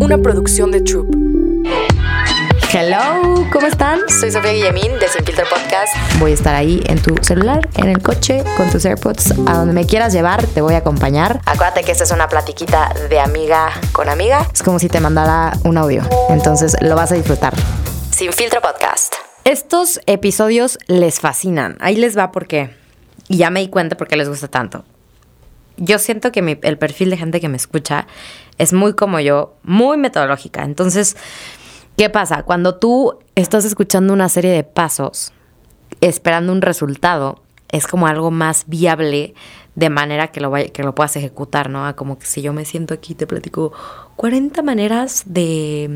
una producción de Troop. Hello, ¿cómo están? Soy Sofía Guillemín de Sin Filtro Podcast. Voy a estar ahí en tu celular, en el coche, con tus AirPods, a donde me quieras llevar, te voy a acompañar. Acuérdate que esta es una platiquita de amiga con amiga. Es como si te mandara un audio, entonces lo vas a disfrutar. Sin Filtro Podcast. Estos episodios les fascinan. Ahí les va porque, y ya me di cuenta por qué les gusta tanto. Yo siento que mi- el perfil de gente que me escucha es muy como yo, muy metodológica. Entonces, ¿qué pasa? Cuando tú estás escuchando una serie de pasos, esperando un resultado, es como algo más viable de manera que lo, vaya- que lo puedas ejecutar, ¿no? A Como que si yo me siento aquí te platico 40 maneras de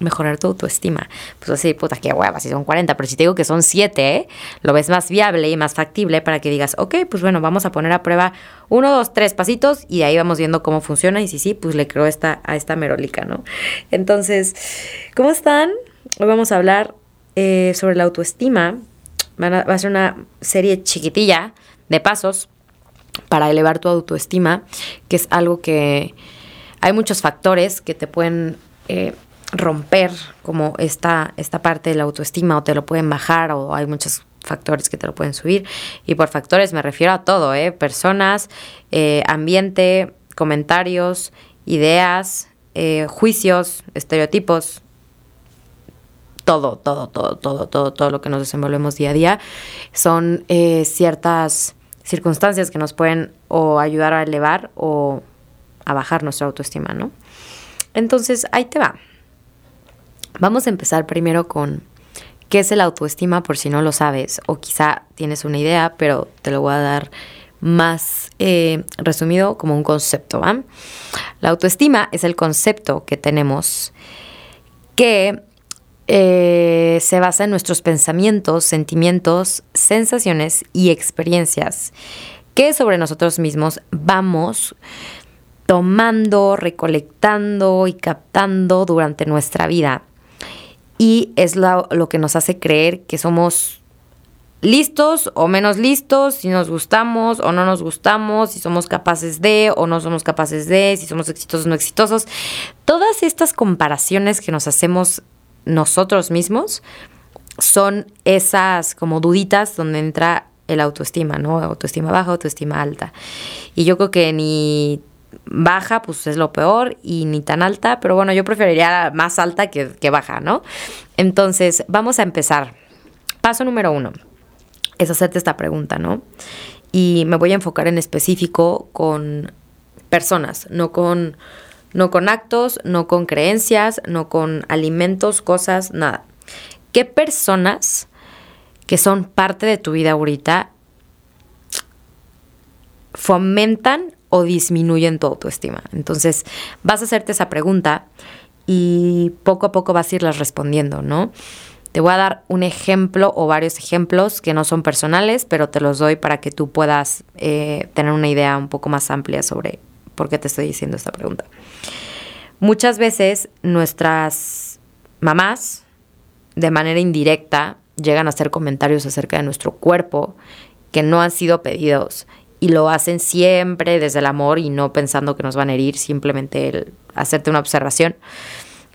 mm, mejorar tu autoestima. Pues así, puta, qué hueva, si son 40, pero si te digo que son 7, lo ves más viable y más factible para que digas, ok, pues bueno, vamos a poner a prueba uno, dos, tres pasitos y ahí vamos viendo cómo funciona y si sí, pues le creo esta, a esta merolica, ¿no? Entonces, ¿cómo están? Hoy vamos a hablar eh, sobre la autoestima. Va a ser una serie chiquitilla de pasos para elevar tu autoestima, que es algo que hay muchos factores que te pueden eh, romper como esta, esta parte de la autoestima o te lo pueden bajar o hay muchos factores que te lo pueden subir. Y por factores me refiero a todo, ¿eh? personas, eh, ambiente, comentarios, ideas, juicios, estereotipos, todo, todo, todo, todo, todo, todo lo que nos desenvolvemos día a día, son eh, ciertas circunstancias que nos pueden o ayudar a elevar o a bajar nuestra autoestima, ¿no? Entonces, ahí te va. Vamos a empezar primero con qué es el autoestima, por si no lo sabes, o quizá tienes una idea, pero te lo voy a dar más eh, resumido como un concepto, ¿va? La autoestima es el concepto que tenemos que eh, se basa en nuestros pensamientos, sentimientos, sensaciones y experiencias que sobre nosotros mismos vamos tomando, recolectando y captando durante nuestra vida. Y es lo, lo que nos hace creer que somos listos o menos listos, si nos gustamos o no nos gustamos, si somos capaces de o no somos capaces de, si somos exitosos o no exitosos. Todas estas comparaciones que nos hacemos nosotros mismos son esas como duditas donde entra el autoestima, ¿no? Autoestima baja, autoestima alta. Y yo creo que ni baja, pues es lo peor, y ni tan alta, pero bueno, yo preferiría más alta que, que baja, ¿no? Entonces, vamos a empezar. Paso número uno es hacerte esta pregunta, ¿no? Y me voy a enfocar en específico con personas, no con, no con actos, no con creencias, no con alimentos, cosas, nada. ¿Qué personas que son parte de tu vida ahorita fomentan o disminuyen tu autoestima? Entonces, vas a hacerte esa pregunta y poco a poco vas a irlas respondiendo, ¿no? Te voy a dar un ejemplo o varios ejemplos que no son personales, pero te los doy para que tú puedas eh, tener una idea un poco más amplia sobre por qué te estoy diciendo esta pregunta. Muchas veces nuestras mamás, de manera indirecta, llegan a hacer comentarios acerca de nuestro cuerpo que no han sido pedidos y lo hacen siempre desde el amor y no pensando que nos van a herir, simplemente el hacerte una observación.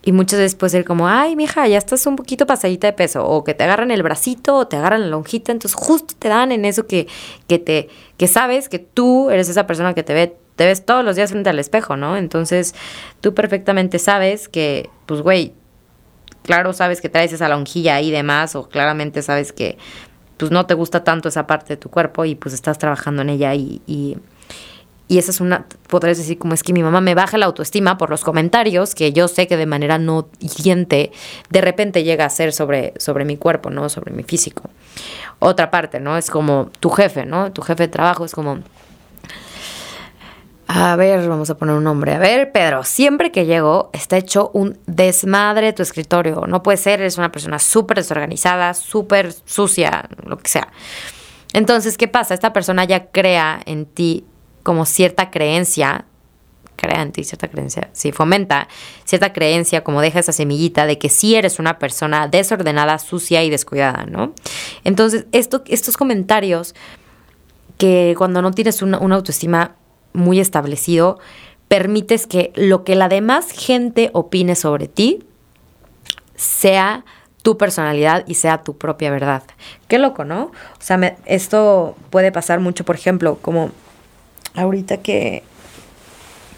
Y muchas veces puede ser como, ay, mija, ya estás un poquito pasadita de peso. O que te agarran el bracito o te agarran la lonjita. Entonces justo te dan en eso que, que te, que sabes que tú eres esa persona que te ve, te ves todos los días frente al espejo, ¿no? Entonces tú perfectamente sabes que, pues, güey, claro sabes que traes esa lonjilla ahí y demás. O claramente sabes que, pues, no te gusta tanto esa parte de tu cuerpo y pues estás trabajando en ella y... y y esa es una, podrías decir como es que mi mamá me baja la autoestima por los comentarios que yo sé que de manera no hiriente de repente llega a ser sobre, sobre mi cuerpo, ¿no? Sobre mi físico. Otra parte, ¿no? Es como tu jefe, ¿no? Tu jefe de trabajo es como, a ver, vamos a poner un nombre. A ver, Pedro, siempre que llego está hecho un desmadre tu escritorio. No puede ser, eres una persona súper desorganizada, súper sucia, lo que sea. Entonces, ¿qué pasa? Esta persona ya crea en ti como cierta creencia, crea en ti cierta creencia, sí, fomenta cierta creencia, como deja esa semillita de que sí eres una persona desordenada, sucia y descuidada, ¿no? Entonces, esto, estos comentarios que cuando no tienes una autoestima muy establecido, permites que lo que la demás gente opine sobre ti sea tu personalidad y sea tu propia verdad. Qué loco, ¿no? O sea, esto puede pasar mucho, por ejemplo, como ahorita que,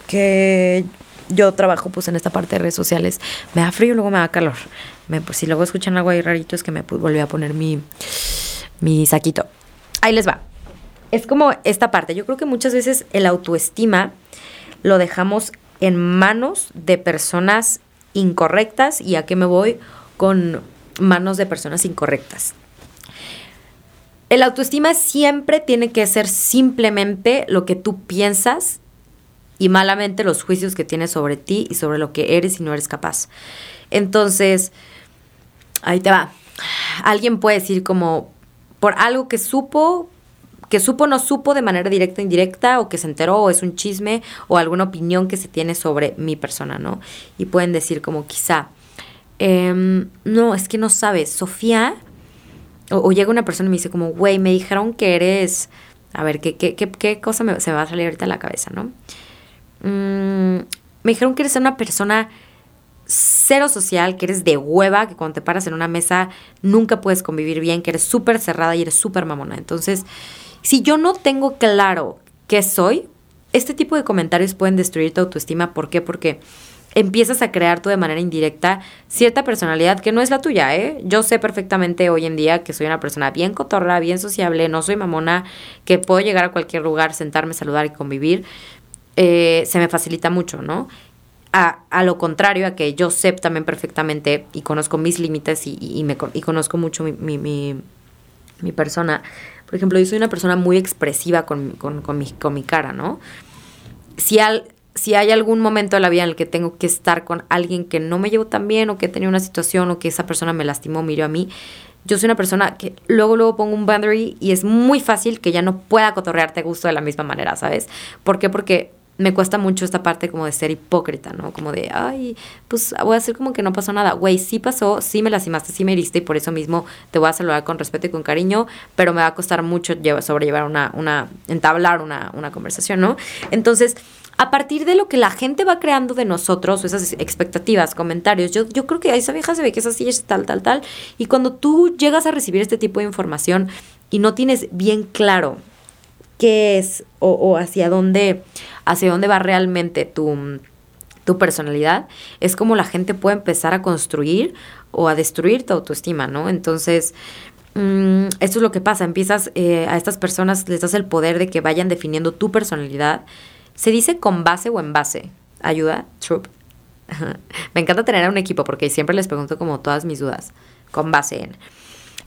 que yo trabajo pues en esta parte de redes sociales, me da frío y luego me da calor. Me, pues, si luego escuchan algo ahí rarito es que me volví a poner mi, mi saquito. Ahí les va. Es como esta parte. Yo creo que muchas veces el autoestima lo dejamos en manos de personas incorrectas. ¿Y a qué me voy? Con manos de personas incorrectas. El autoestima siempre tiene que ser simplemente lo que tú piensas y malamente los juicios que tienes sobre ti y sobre lo que eres y no eres capaz. Entonces, ahí te va. Alguien puede decir como por algo que supo, que supo no supo de manera directa o indirecta, o que se enteró, o es un chisme, o alguna opinión que se tiene sobre mi persona, ¿no? Y pueden decir como quizá, em, no, es que no sabes, Sofía, o, llega una persona y me dice como, güey, me dijeron que eres, a ver, ¿qué, qué, qué, cosa me, se me va a salir ahorita a la cabeza, ¿no? Mm, me dijeron que eres una persona cero social, que eres de hueva, que cuando te paras en una mesa nunca puedes convivir bien, que eres súper cerrada y eres súper mamona. Entonces, si yo no tengo claro qué soy, este tipo de comentarios pueden destruir tu autoestima. ¿Por qué? Porque empiezas a crear tú de manera indirecta cierta personalidad que no es la tuya, ¿eh? Yo sé perfectamente hoy en día que soy una persona bien cotorra, bien sociable, no soy mamona, que puedo llegar a cualquier lugar, sentarme, saludar y convivir, eh, se me facilita mucho, ¿no? A, lo contrario, a que yo sé también perfectamente y conozco mis límites y, y, me, y conozco mucho mi, mi, persona. Por ejemplo, yo soy una persona muy expresiva con, con, con, mi, con mi cara, ¿no? Si, al, si hay algún momento de la vida en el que tengo que estar con alguien que no me llevo tan bien o que he tenido una situación o que esa persona me lastimó, miró a mí, yo soy una persona que luego, luego pongo un boundary y es muy fácil que ya no pueda cotorrearte a gusto de la misma manera, ¿sabes? ¿Por qué? Porque me cuesta mucho esta parte como de ser hipócrita, ¿no? Como de, ay, pues voy a hacer como que no pasó nada. Güey, sí pasó, sí me lastimaste, sí me heriste y por eso mismo te voy a saludar con respeto y con cariño, pero me va a costar mucho sobrellevar una, una, entablar una, una conversación, ¿no? Entonces, a partir de lo que la gente va creando de nosotros, esas expectativas, comentarios, yo, yo creo que esa vieja se ve que es así, es tal, tal, tal, y cuando tú llegas a recibir este tipo de información y no tienes bien claro qué es o, hacia dónde, hacia dónde va realmente tu, tu personalidad, es como la gente puede empezar a construir o a destruir tu autoestima, ¿no? Entonces, mm, esto es lo que pasa, empiezas eh, a estas personas, les das el poder de que vayan definiendo tu personalidad. Se dice con base o en base. ¿Ayuda? Troop. Me encanta tener a un equipo porque siempre les pregunto como todas mis dudas. Con base en.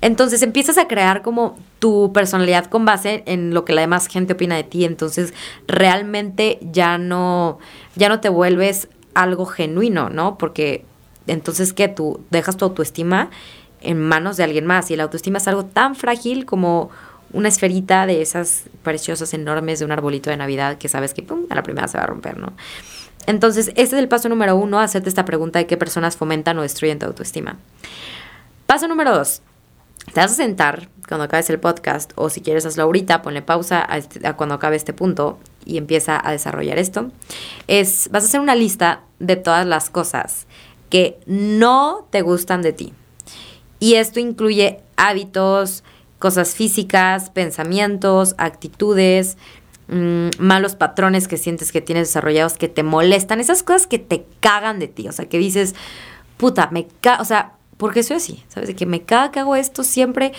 Entonces empiezas a crear como tu personalidad con base en lo que la demás gente opina de ti. Entonces realmente ya no, ya no te vuelves algo genuino, ¿no? Porque entonces que tú dejas tu autoestima en manos de alguien más y la autoestima es algo tan frágil como una esferita de esas preciosas enormes de un arbolito de Navidad que sabes que pum, a la primera se va a romper, ¿no? Entonces, este es el paso número uno, hacerte esta pregunta de qué personas fomentan o destruyen tu autoestima. Paso número dos, te vas a sentar cuando acabes el podcast o si quieres hazlo ahorita, ponle pausa a, este, cuando acabe este punto y empieza a desarrollar esto. Es, vas a hacer una lista de todas las cosas que no te gustan de ti. Y esto incluye hábitos, cosas físicas, pensamientos, actitudes, mm, malos patrones que sientes que tienes desarrollados que te molestan, esas cosas que te cagan de ti, o sea, que dices, puta, me caga, o sea, porque soy así, ¿sabes? De que me caga que hago esto siempre.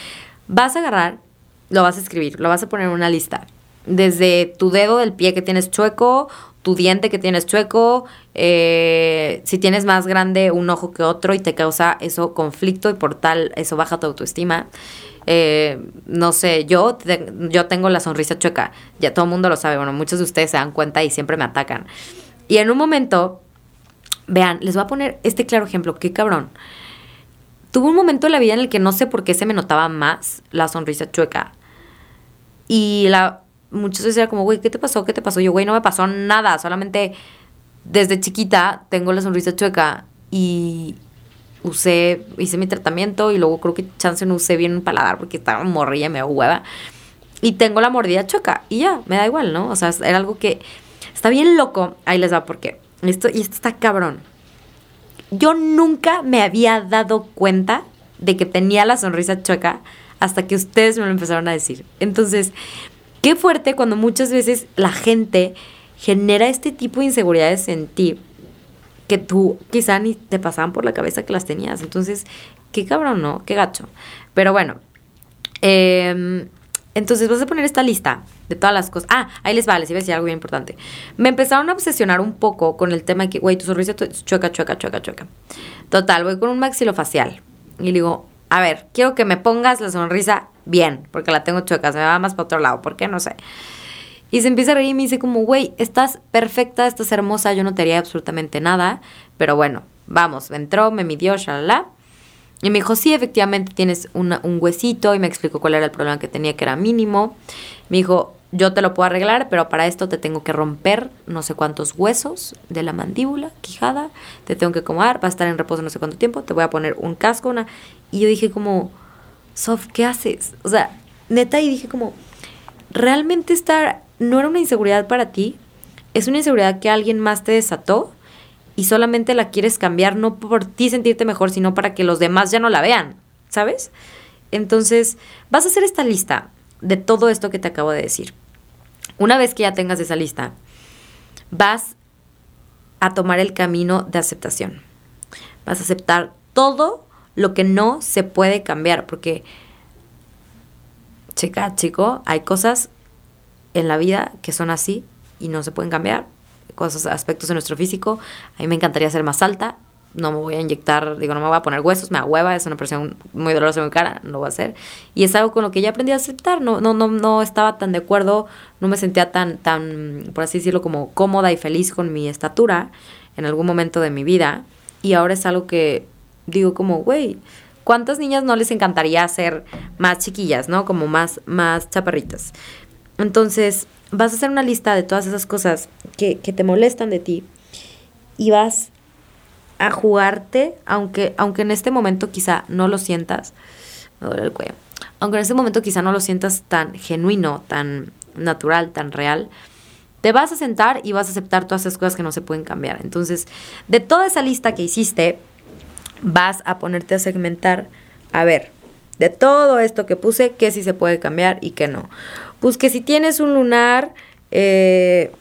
Vas a agarrar, lo vas a escribir, lo vas a poner en una lista. Desde tu dedo del pie que tienes chueco, tu diente que tienes chueco, eh, si tienes más grande un ojo que otro y te causa eso conflicto y por tal eso baja tu autoestima. Eh, no sé, yo, yo tengo la sonrisa chueca, ya todo el mundo lo sabe, bueno, muchos de ustedes se dan cuenta y siempre me atacan. Y en un momento, vean, les voy a poner este claro ejemplo, qué cabrón. Tuve un momento en la vida en el que no sé por qué se me notaba más la sonrisa chueca. Y la muchas veces era como, güey, ¿qué te pasó? ¿Qué te pasó? Yo, güey, no me pasó nada, solamente desde chiquita tengo la sonrisa chueca y usé, hice mi tratamiento y luego creo que chance no usé bien un paladar porque estaba morrilla, me hueva. Y tengo la mordida chueca y ya, me da igual, ¿no? O sea, era algo que Está bien loco. Ahí les va porque esto y esto está cabrón. Yo nunca me había dado cuenta de que tenía la sonrisa chueca hasta que ustedes me lo empezaron a decir. Entonces, qué fuerte cuando muchas veces la gente genera este tipo de inseguridades en ti que tú quizá ni te pasaban por la cabeza que las tenías. Entonces, qué cabrón, ¿no? Qué gacho. Pero bueno, em, entonces vas a poner esta lista de todas las cosas. Ah, ahí les va, les iba a algo bien importante. Me empezaron a obsesionar un poco con el tema de que, güey, tu sonrisa chueca, chueca, chueca, chueca. Total, voy con un maxilofacial. Y le digo, a ver, quiero que me pongas la sonrisa bien, porque la tengo chueca, se me va más para otro lado, ¿por qué? No sé. Y se empieza a reír y me dice como, güey, estás perfecta, estás hermosa, yo no te haría absolutamente nada, pero bueno, vamos, entró, me midió, shalala. Y me dijo, sí, efectivamente tienes un huesito y me explicó cuál era el problema que tenía, que era mínimo. Me dijo, yo te lo puedo arreglar, pero para esto te tengo que romper no sé cuántos huesos de la mandíbula, quijada, te tengo que acomodar, va a estar en reposo no sé cuánto tiempo, te voy a poner un casco, una... Y yo dije como, Sof, ¿qué haces? O sea, neta, y dije como, ¿realmente estar no era una inseguridad para ti? Es una inseguridad que alguien más te desató y solamente la quieres cambiar no por ti sentirte mejor, sino para que los demás ya no la vean, ¿sabes? Entonces, vas a hacer esta lista de todo esto que te acabo de decir. Una vez que ya tengas esa lista, vas a tomar el camino de aceptación. Vas a aceptar todo lo que no se puede cambiar, porque, chica, chico, hay cosas en la vida que son así y no se pueden cambiar cosas, aspectos de nuestro físico. A mí me encantaría ser más alta. No me voy a inyectar, digo, no me voy a poner huesos, me hueva, es una presión muy dolorosa mi cara, no lo voy a hacer. Y es algo con lo que ya aprendí a aceptar. No, no, no, no estaba tan de acuerdo, no me sentía tan, tan, por así decirlo, como cómoda y feliz con mi estatura en algún momento de mi vida. Y ahora es algo que digo como, güey, ¿cuántas niñas no les encantaría ser más chiquillas, ¿no? Como más, más chaparritas. Entonces, vas a hacer una lista de todas esas cosas que, te molestan de ti y vas a jugarte, aunque, aunque en este momento quizá no lo sientas, me duele el cuello, aunque en este momento quizá no lo sientas tan genuino, tan natural, tan real, te vas a sentar y vas a aceptar todas esas cosas que no se pueden cambiar. Entonces, de toda esa lista que hiciste, vas a ponerte a segmentar, a ver, de todo esto que puse, qué sí se puede cambiar y qué no. Pues que si tienes un lunar eh,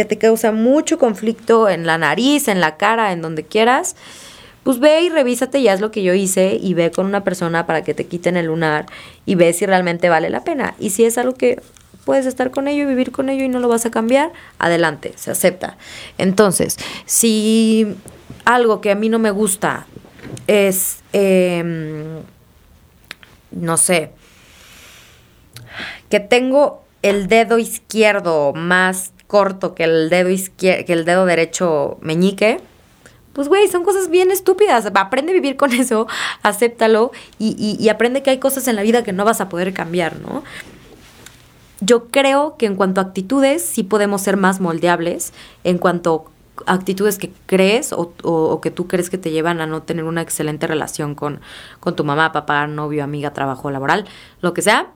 que te causa mucho conflicto en la nariz, en la cara, en donde quieras, pues ve y revísate, ya es lo que yo hice, y ve con una persona para que te quiten el lunar y ve si realmente vale la pena. Y si es algo que puedes estar con ello y vivir con ello y no lo vas a cambiar, adelante, se acepta. Entonces, si algo que a mí no me gusta es, em, no sé, que tengo el dedo izquierdo más corto que el dedo izquierdo, que el dedo derecho meñique, pues güey, son cosas bien estúpidas. Aprende a vivir con eso, acéptalo y, y, aprende que hay cosas en la vida que no vas a poder cambiar, ¿no? Yo creo que en cuanto a actitudes sí podemos ser más moldeables, en cuanto a actitudes que crees o, o, que tú crees que te llevan a no tener una excelente relación con, con tu mamá, papá, novio, amiga, trabajo laboral, lo que sea,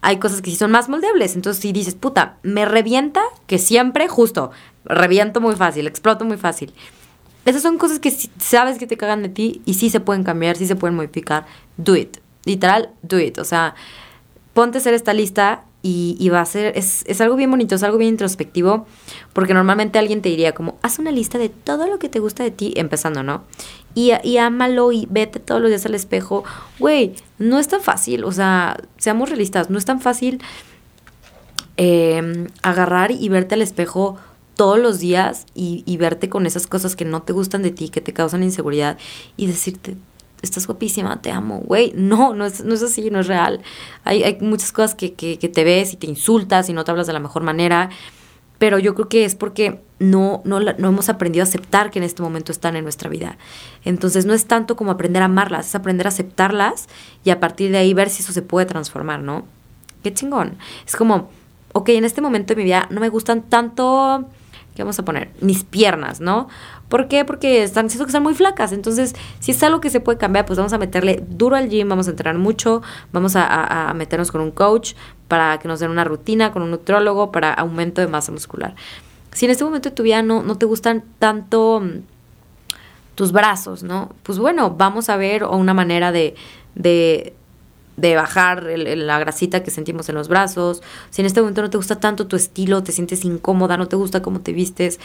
hay cosas que sí son más moldeables. Entonces, si dices, puta, me revienta, que siempre, justo, reviento muy fácil, exploto muy fácil. Esas son cosas que sabes que te cagan de ti y sí se pueden cambiar, sí se pueden modificar. Do it. Literal, do it. O sea, ponte a hacer esta lista y, va a ser, es, es, algo bien bonito, es algo bien introspectivo, porque normalmente alguien te diría como, haz una lista de todo lo que te gusta de ti, empezando, ¿no? Y, y ámalo y vete todos los días al espejo. Güey, no es tan fácil, o sea, seamos realistas, no es tan fácil em, agarrar y verte al espejo todos los días y, y verte con esas cosas que no te gustan de ti, que te causan inseguridad y decirte, estás guapísima, te amo, güey. No, no es, no es así, no es real. Hay, hay muchas cosas que, que, te ves y te insultas y no te hablas de la mejor manera. Pero yo creo que es porque no, no, no hemos aprendido a aceptar que en este momento están en nuestra vida. Entonces no es tanto como aprender a amarlas, es aprender a aceptarlas y a partir de ahí ver si eso se puede transformar, ¿no? Qué chingón. Es como, ok, en este momento de mi vida no me gustan tanto, ¿qué vamos a poner? Mis piernas, ¿no? ¿Por qué? Porque están siento que están muy flacas. Entonces, si es algo que se puede cambiar, pues vamos a meterle duro al gym, vamos a entrenar mucho, vamos a, meternos con un coach para que nos den una rutina, con un nutrólogo para aumento de masa muscular. si en este momento de tu vida no, no te gustan tanto mm, tus brazos, ¿no? Pues bueno, vamos a ver una manera de, de, de bajar la grasita que sentimos en los brazos. Si en este momento no te gusta tanto tu estilo, te sientes incómoda, no te gusta cómo te vistes,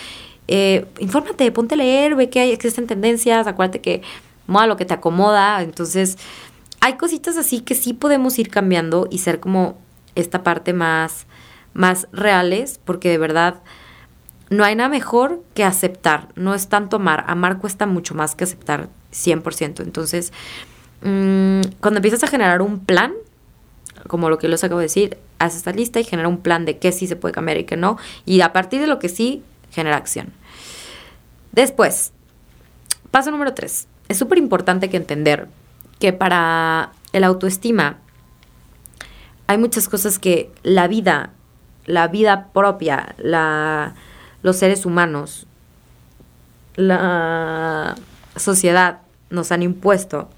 eh, infórmate, ponte a leer, ve que hay, existen tendencias, acuérdate que moda lo que te acomoda. Entonces, hay cositas así que sí podemos ir cambiando y ser como esta parte más, más reales, porque de verdad no hay nada mejor que aceptar, no es tanto amar, amar cuesta mucho más que aceptar 100%. Entonces, mm, cuando empiezas a generar un plan, como lo que les acabo de decir, haz esta lista y genera un plan de qué sí se puede cambiar y qué no, y a partir de lo que sí, genera acción. Después, paso número tres. Es súper importante que entender que para el autoestima hay muchas cosas que la vida, la vida propia, la, los seres humanos, la sociedad nos han impuesto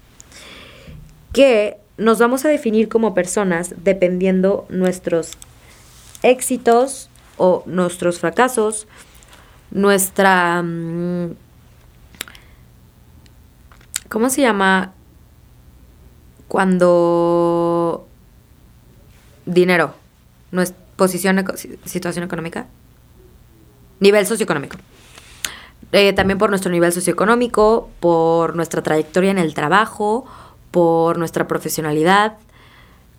que nos vamos a definir como personas dependiendo nuestros éxitos o nuestros fracasos, nuestra... Mm, ¿Cómo se llama? Cuando... Dinero. Nuestra posición, situación económica. Nivel socioeconómico. Eh, también por nuestro nivel socioeconómico, por nuestra trayectoria en el trabajo, por nuestra profesionalidad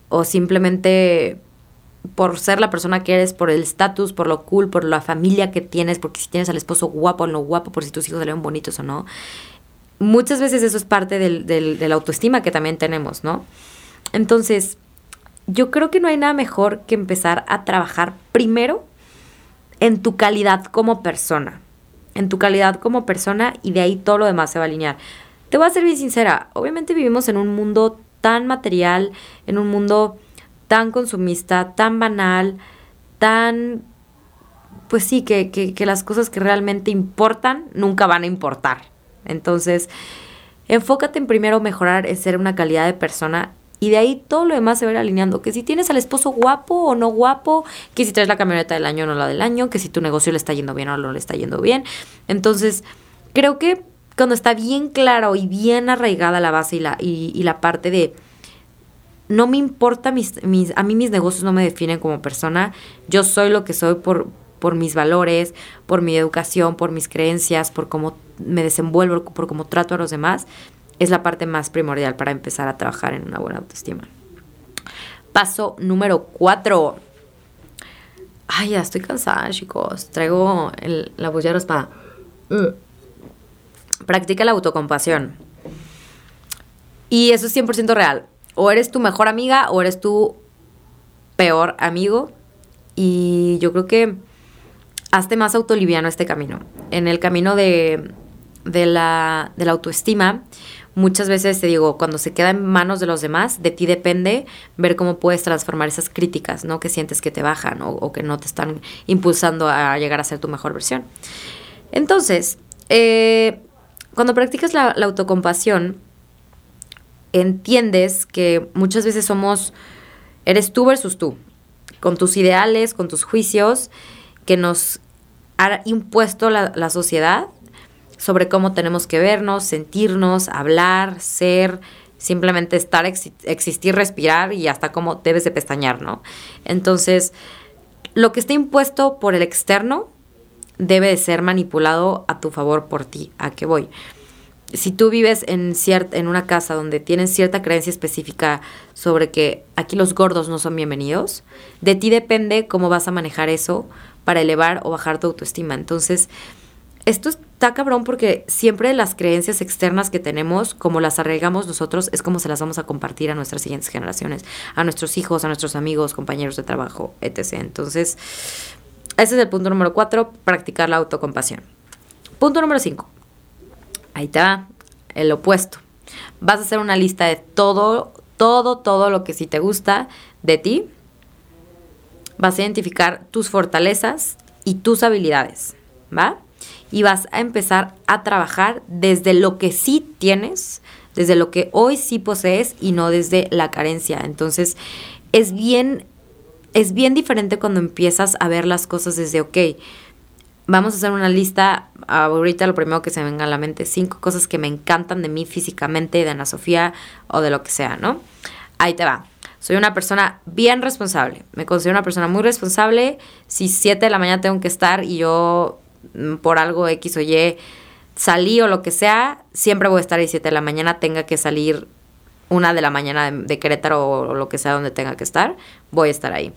o simplemente por ser la persona que eres, por el estatus, por lo cool, por la familia que tienes, porque si tienes al esposo guapo o no guapo, por si tus hijos salieron bonitos o no. Muchas veces eso es parte del, de la autoestima que también tenemos, ¿no? Entonces, yo creo que no hay nada mejor que empezar a trabajar primero en tu calidad como persona. En tu calidad como persona y de ahí todo lo demás se va a alinear. Te voy a ser bien sincera, obviamente vivimos en un mundo tan material, en un mundo tan consumista, tan banal, tan... Pues sí, que, que, las cosas que realmente importan nunca van a importar. Entonces, enfócate en primero mejorar, en ser una calidad de persona y de ahí todo lo demás se va a ir alineando. Que si tienes al esposo guapo o no guapo, que si traes la camioneta del año o no la del año, que si tu negocio le está yendo bien o no le está yendo bien. Entonces, creo que cuando está bien claro y bien arraigada la base y la, y la parte de no me importa, mis, mis, a mí mis negocios no me definen como persona, yo soy lo que soy por, por mis valores, por mi educación, por mis creencias, por cómo me desenvuelvo, por cómo trato a los demás, es la parte más primordial para empezar a trabajar en una buena autoestima. Paso número cuatro. Ay, ya estoy cansada, chicos. Traigo la bullera espada. Mm. Practica la autocompasión. Y eso es 100% real o eres tu mejor amiga o eres tu peor amigo. Y yo creo que hazte más autoliviano este camino. En el camino de, la, de la autoestima, muchas veces te digo, cuando se queda en manos de los demás, de ti depende ver cómo puedes transformar esas críticas, ¿no? Que sientes que te bajan o, que no te están impulsando a llegar a ser tu mejor versión. Entonces, eh, cuando practicas la, la autocompasión, entiendes que muchas veces somos, eres tú versus tú, con tus ideales, con tus juicios, que nos ha impuesto la, sociedad sobre cómo tenemos que vernos, sentirnos, hablar, ser, simplemente estar, existir, respirar y hasta cómo debes de pestañear, ¿no? Entonces, lo que está impuesto por el externo debe de ser manipulado a tu favor por ti. ¿A qué voy? si tú vives en, en una casa donde tienes cierta creencia específica sobre que aquí los gordos no son bienvenidos, de ti depende cómo vas a manejar eso para elevar o bajar tu autoestima. Entonces, esto está cabrón porque siempre las creencias externas que tenemos, como las arraigamos nosotros, es como se las vamos a compartir a nuestras siguientes generaciones, a nuestros hijos, a nuestros amigos, compañeros de trabajo, etc. Entonces, ese es el punto número cuatro, practicar la autocompasión. Punto número cinco, Ahí te va, el opuesto. Vas a hacer una lista de todo, todo, todo lo que sí te gusta de ti. Vas a identificar tus fortalezas y tus habilidades, ¿va? Y vas a empezar a trabajar desde lo que sí tienes, desde lo que hoy sí posees y no desde la carencia. Entonces, es bien, es bien diferente cuando empiezas a ver las cosas desde, ok, vamos a hacer una lista. Ahorita lo primero que se me venga a la mente, cinco cosas que me encantan de mí físicamente, de Ana Sofía o de lo que sea, ¿no? Ahí te va. Soy una persona bien responsable. Me considero una persona muy responsable. Si 7 de la mañana tengo que estar y yo mm, por algo X o Y salí o lo que sea, siempre voy a estar a 7 de la mañana, tenga que salir una de la mañana de, Querétaro o, lo que sea donde tenga que estar, voy a estar ahí.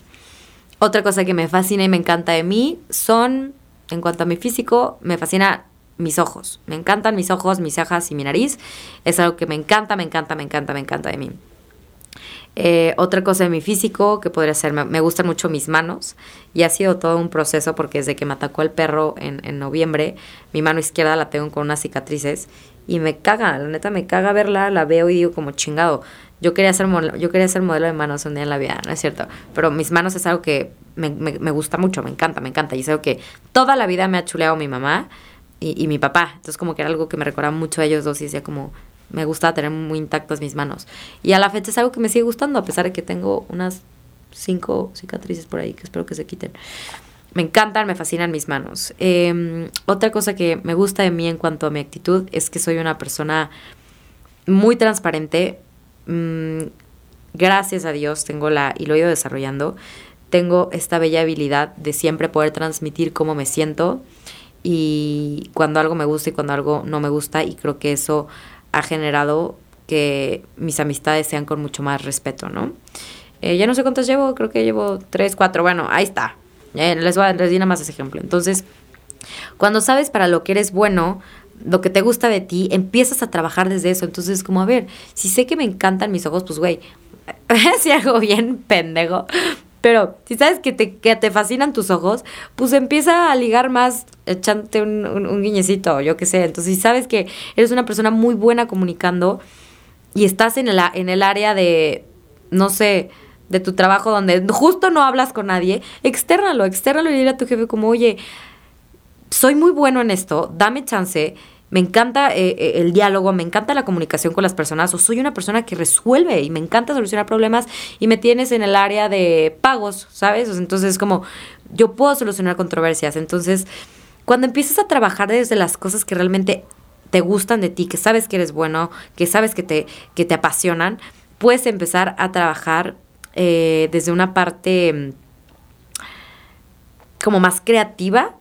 Otra cosa que me fascina y me encanta de mí son, en cuanto a mi físico, me fascina mis ojos. Me encantan mis ojos, mis cejas y mi nariz. Es algo que me encanta, me encanta, me encanta, me encanta de mí. Eh, otra cosa de mi físico que podría ser, me, gustan mucho mis manos y ha sido todo un proceso porque desde que me atacó el perro en, en noviembre, mi mano izquierda la tengo con unas cicatrices y me caga, la neta me caga verla, la veo y digo como chingado. Yo quería ser, yo quería ser modelo de manos un día en la vida, no es cierto, pero mis manos es algo que me, me, me gusta mucho, me encanta, me encanta y es algo que toda la vida me ha chuleado mi mamá y, y mi papá, entonces como que era algo que me recordaba mucho a ellos dos y decía como me gusta tener muy intactas mis manos. Y a la fecha es algo que me sigue gustando, a pesar de que tengo unas cinco cicatrices por ahí que espero que se quiten. Me encantan, me fascinan mis manos. Em, otra cosa que me gusta de mí en cuanto a mi actitud es que soy una persona muy transparente. Mm, gracias a Dios tengo la, y lo he ido desarrollando, tengo esta bella habilidad de siempre poder transmitir cómo me siento y cuando algo me gusta y cuando algo no me gusta y creo que eso ha generado que mis amistades sean con mucho más respeto, ¿no? Eh, ya no sé cuántas llevo, creo que llevo tres, cuatro, bueno, ahí está. les voy a nada más ese ejemplo. Entonces, cuando sabes para lo que eres bueno, lo que te gusta de ti, empiezas a trabajar desde eso. Entonces, como a ver, si sé que me encantan mis ojos, pues güey, si algo bien pendejo, pero si sabes que te, que te fascinan tus ojos, pues empieza a ligar más echándote un, un, guiñecito, yo qué sé. Entonces, si sabes que eres una persona muy buena comunicando y estás en el, en el área de, no sé, de tu trabajo donde justo no hablas con nadie, externalo, externalo y dile a tu jefe como, oye, soy muy bueno en esto, dame chance me encanta eh, eh, el diálogo, me encanta la comunicación con las personas, o soy una persona que resuelve y me encanta solucionar problemas y me tienes en el área de pagos, ¿sabes? entonces, como yo puedo solucionar controversias. Entonces, cuando empiezas a trabajar desde las cosas que realmente te gustan de ti, que sabes que eres bueno, que sabes que te, que te apasionan, puedes empezar a trabajar eh, desde una parte mm, como más creativa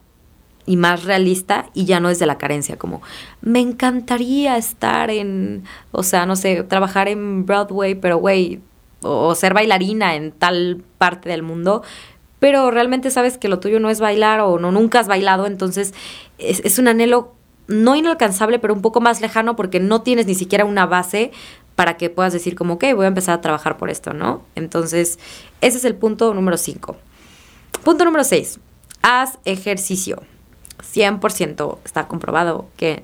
y más realista y ya no es de la carencia, como me encantaría estar en, o sea, no sé, trabajar en Broadway, pero güey, o, ser bailarina en tal parte del mundo, pero realmente sabes que lo tuyo no es bailar o no nunca has bailado, entonces es, es un anhelo no inalcanzable, pero un poco más lejano porque no tienes ni siquiera una base para que puedas decir como, ok, voy a empezar a trabajar por esto, ¿no? Entonces, ese es el punto número 5. Punto número 6. Haz ejercicio. 100% está comprobado que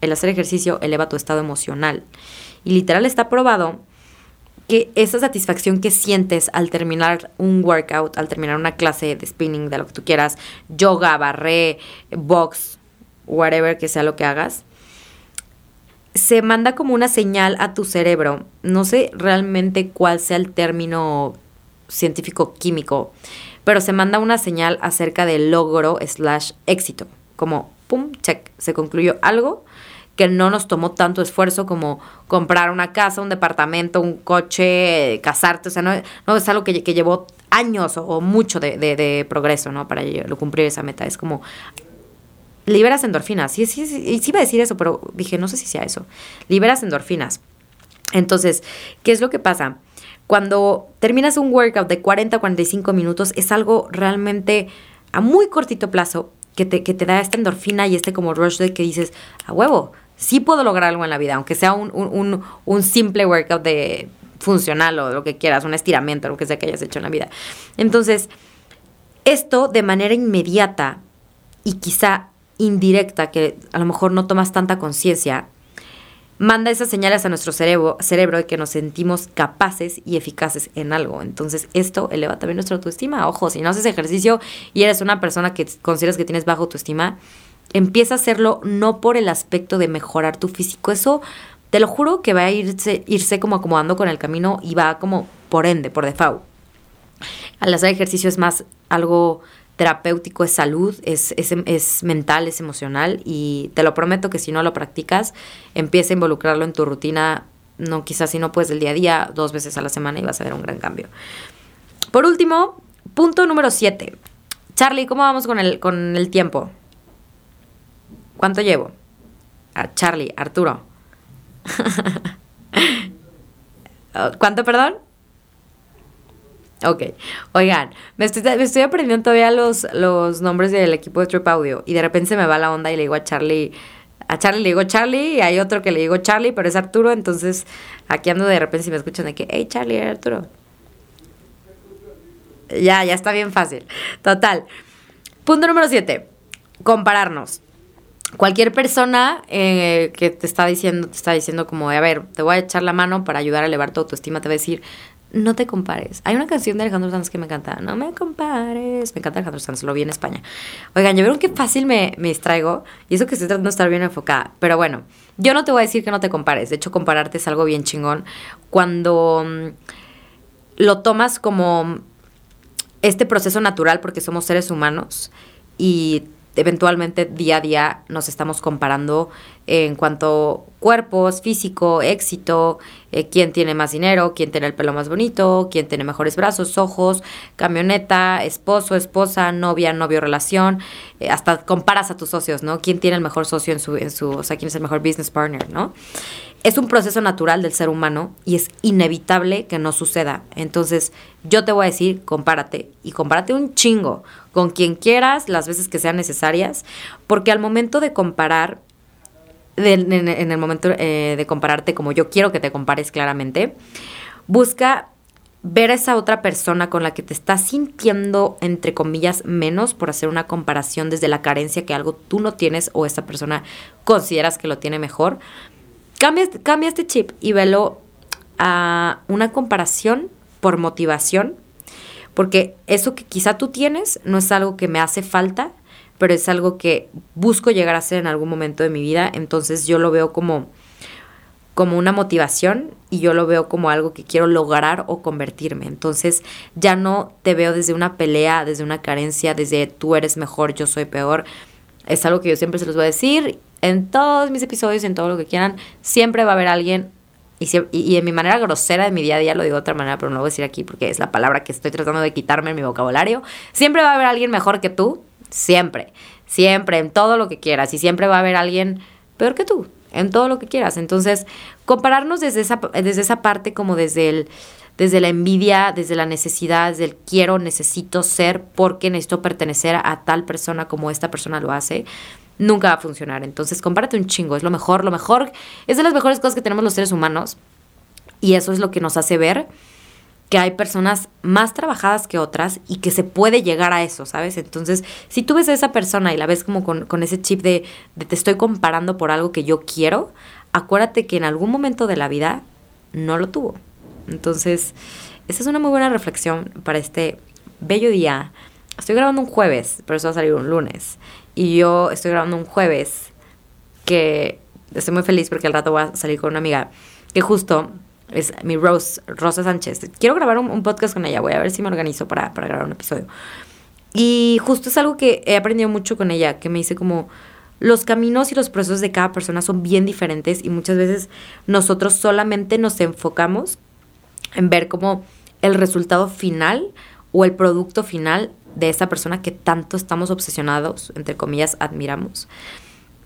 el hacer ejercicio eleva tu estado emocional. Y literal está probado que esa satisfacción que sientes al terminar un workout, al terminar una clase de spinning, de lo que tú quieras, yoga, barré, box, whatever que sea lo que hagas, se manda como una señal a tu cerebro. No sé realmente cuál sea el término científico químico, pero se manda una señal acerca del logro slash éxito, como pum, check, se concluyó algo que no nos tomó tanto esfuerzo como comprar una casa, un departamento, un coche, casarte, o sea, no, no es algo que, llevó años o, mucho de, progreso, ¿no? Para cumplir esa meta, es como liberas endorfinas, sí, sí, sí, sí iba a decir eso, pero dije, no sé si sea eso, liberas endorfinas. Entonces, ¿qué es lo que pasa? Cuando terminas un workout de 40 a 45 minutos, es algo realmente a muy cortito plazo que te, que te da esta endorfina y este como rush de que dices, a huevo, sí puedo lograr algo en la vida, aunque sea un, un, un, simple workout de funcional o lo que quieras, un estiramiento, lo que sea que hayas hecho en la vida. Entonces, esto de manera inmediata y quizá indirecta, que a lo mejor no tomas tanta conciencia, manda esas señales a nuestro cerebro, cerebro de que nos sentimos capaces y eficaces en algo. Entonces, esto eleva también nuestra autoestima. Ojo, si no haces ejercicio y eres una persona que consideras que tienes baja autoestima, empieza a hacerlo no por el aspecto de mejorar tu físico. Eso, te lo juro que va a irse, irse como acomodando con el camino y va como por ende, por default. Al hacer ejercicio es más algo terapéutico, es salud, es, es, es, mental, es emocional y te lo prometo que si no lo practicas, empieza a involucrarlo en tu rutina, no quizás si no puedes del día a día, dos veces a la semana y vas a ver un gran cambio. Por último, punto número 7. Charlie, ¿cómo vamos con el, con el tiempo? ¿Cuánto llevo? A Charlie, Arturo. ¿Cuánto, perdón? Ok. Oigan, me estoy, aprendiendo todavía los, los nombres del equipo de Trip Audio y de repente se me va la onda y le digo a Charlie, a Charlie le digo Charlie y hay otro que le digo Charlie, pero es Arturo, entonces aquí ando de repente si me escuchan de que, hey Charlie, Arturo. Ya, ya está bien fácil. Total. Punto número 7. Compararnos. Cualquier persona eh, que te está diciendo, te está diciendo como, a ver, te voy a echar la mano para ayudar a elevar tu autoestima, te va a decir, no te compares. Hay una canción de Alejandro Sanz que me encanta. No me compares. Me encanta Alejandro Sanz, lo vi en España. Oigan, ya vieron qué fácil me, me distraigo. Y eso que estoy tratando de estar bien enfocada. Pero bueno, yo no te voy a decir que no te compares. De hecho, compararte es algo bien chingón. Cuando mm, lo tomas como este proceso natural, porque somos seres humanos y eventualmente día a día nos estamos comparando en cuanto cuerpos, físico, éxito, eh, quién tiene más dinero, quién tiene el pelo más bonito, quién tiene mejores brazos, ojos, camioneta, esposo, esposa, novia, novio, relación, eh, hasta comparas a tus socios, ¿no? ¿Quién tiene el mejor socio en su, en su, o sea, quién es el mejor business partner, ¿no? Es un proceso natural del ser humano y es inevitable que no suceda. Entonces, yo te voy a decir, compárate y compárate un chingo con quien quieras, las veces que sean necesarias, porque al momento de comparar, en, el momento eh, de compararte como yo quiero que te compares claramente, busca ver a esa otra persona con la que te estás sintiendo, entre comillas, menos por hacer una comparación desde la carencia que algo tú no tienes o esa persona consideras que lo tiene mejor. Cambia, cambia este chip y velo a una comparación por motivación, porque eso que quizá tú tienes no es algo que me hace falta, pero es algo que busco llegar a ser en algún momento de mi vida, entonces yo lo veo como como una motivación y yo lo veo como algo que quiero lograr o convertirme. Entonces ya no te veo desde una pelea, desde una carencia, desde tú eres mejor, yo soy peor. Es algo que yo siempre se los voy a decir en todos mis episodios, en todo lo que quieran. Siempre va a haber alguien, y, y, en mi manera grosera de mi día a día lo digo de otra manera, pero no lo voy a decir aquí porque es la palabra que estoy tratando de quitarme en mi vocabulario. Siempre va a haber alguien mejor que tú, Siempre, siempre, en todo lo que quieras. Y siempre va a haber alguien peor que tú, en todo lo que quieras. Entonces, compararnos desde esa, desde esa parte como desde el desde la envidia, desde la necesidad, desde el quiero, necesito ser porque necesito pertenecer a tal persona como esta persona lo hace, nunca va a funcionar. Entonces, compárate un chingo, es lo mejor, lo mejor, es de las mejores cosas que tenemos los seres humanos y eso es lo que nos hace ver que hay personas más trabajadas que otras y que se puede llegar a eso, ¿sabes? Entonces, si tú ves a esa persona y la ves como con, ese chip de, de, te estoy comparando por algo que yo quiero, acuérdate que en algún momento de la vida no lo tuvo. Entonces, esa es una muy buena reflexión para este bello día. Estoy grabando un jueves, pero eso va a salir un lunes. Y yo estoy grabando un jueves que estoy muy feliz porque al rato voy a salir con una amiga que justo es mi Rose, Rosa Sánchez. Quiero grabar un, podcast con ella, voy a ver si me organizo para, para grabar un episodio. Y justo es algo que he aprendido mucho con ella, que me dice como los caminos y los procesos de cada persona son bien diferentes y muchas veces nosotros solamente nos enfocamos en ver como el resultado final o el producto final de esa persona que tanto estamos obsesionados, entre comillas, admiramos.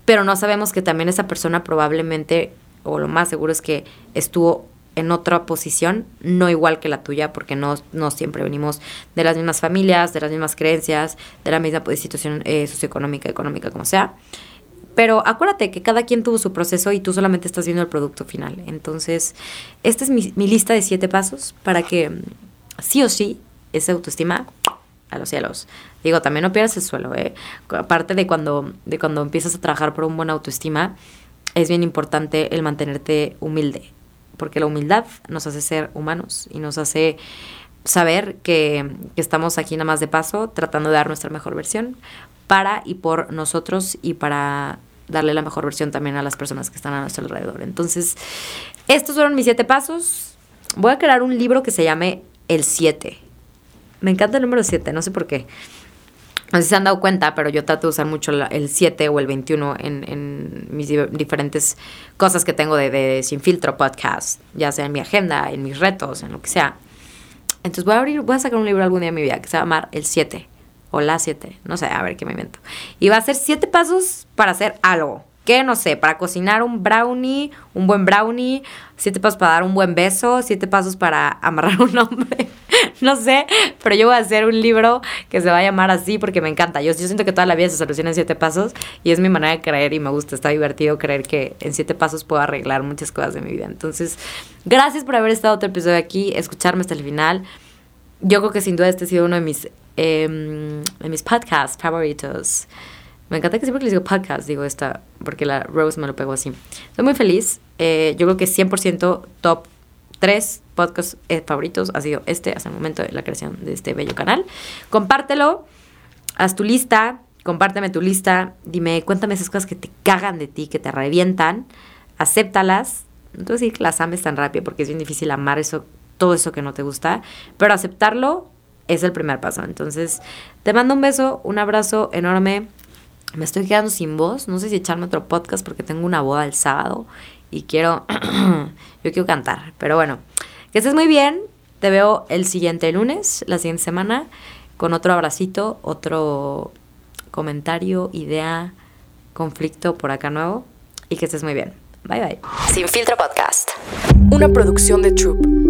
Pero no sabemos que también esa persona probablemente, o lo más seguro es que estuvo en otra posición, no igual que la tuya, porque no, no siempre venimos de las mismas familias, de las mismas creencias, de la misma pues, situación eh, socioeconómica, económica, como sea. Pero acuérdate que cada quien tuvo su proceso y tú solamente estás viendo el producto final. Entonces, esta es mi, lista de siete pasos para que mm, sí o sí esa autoestima a los cielos. Digo, también no pierdas el suelo, ¿eh? Aparte de cuando, de cuando empiezas a trabajar por un buen autoestima, es bien importante el mantenerte humilde porque la humildad nos hace ser humanos y nos hace saber que, estamos aquí nada más de paso, tratando de dar nuestra mejor versión para y por nosotros y para darle la mejor versión también a las personas que están a nuestro alrededor. Entonces, estos fueron mis siete pasos. Voy a crear un libro que se llame El 7. Me encanta el número 7, no sé por qué. no sé si se han dado cuenta, pero yo trato de usar mucho el 7 o el 21 en, mis diferentes cosas que tengo de, de, Sin Filtro podcast, ya sea en mi agenda, en mis retos, en lo que sea. Entonces voy a abrir, voy a sacar un libro algún día en mi vida que se va a llamar El 7 o La 7, no sé, a ver qué me invento. Y va a ser 7 pasos para hacer algo. ¿Qué? No sé, para cocinar un brownie, un buen brownie, siete pasos para dar un buen beso, siete pasos para amarrar un hombre. no sé, pero yo voy a hacer un libro que se va a llamar así porque me encanta. Yo, yo siento que toda la vida se soluciona en siete pasos y es mi manera de creer y me gusta, está divertido creer que en siete pasos puedo arreglar muchas cosas de mi vida. Entonces, gracias por haber estado otro episodio aquí, escucharme hasta el final. Yo creo que sin duda este ha sido uno de mis, em, de mis podcasts favoritos. Me encanta que siempre que les digo podcast, digo esta, porque la Rose me lo pegó así. Estoy muy feliz. Eh, yo creo que 100% top 3 podcasts eh, favoritos ha sido este hasta el momento de la creación de este bello canal. Compártelo, haz tu lista, compárteme tu lista, dime, cuéntame esas cosas que te cagan de ti, que te revientan, acéptalas. No te voy a decir que las ames tan rápido porque es bien difícil amar eso, todo eso que no te gusta, pero aceptarlo es el primer paso. Entonces, te mando un beso, un abrazo enorme me estoy quedando sin voz. No sé si echarme otro podcast porque tengo una boda el sábado y quiero, yo quiero cantar. Pero bueno, que estés muy bien. Te veo el siguiente lunes, la siguiente semana, con otro abracito, otro comentario, idea, conflicto por acá nuevo. Y que estés muy bien. Bye bye. Sin filtro podcast. Una producción de Troop.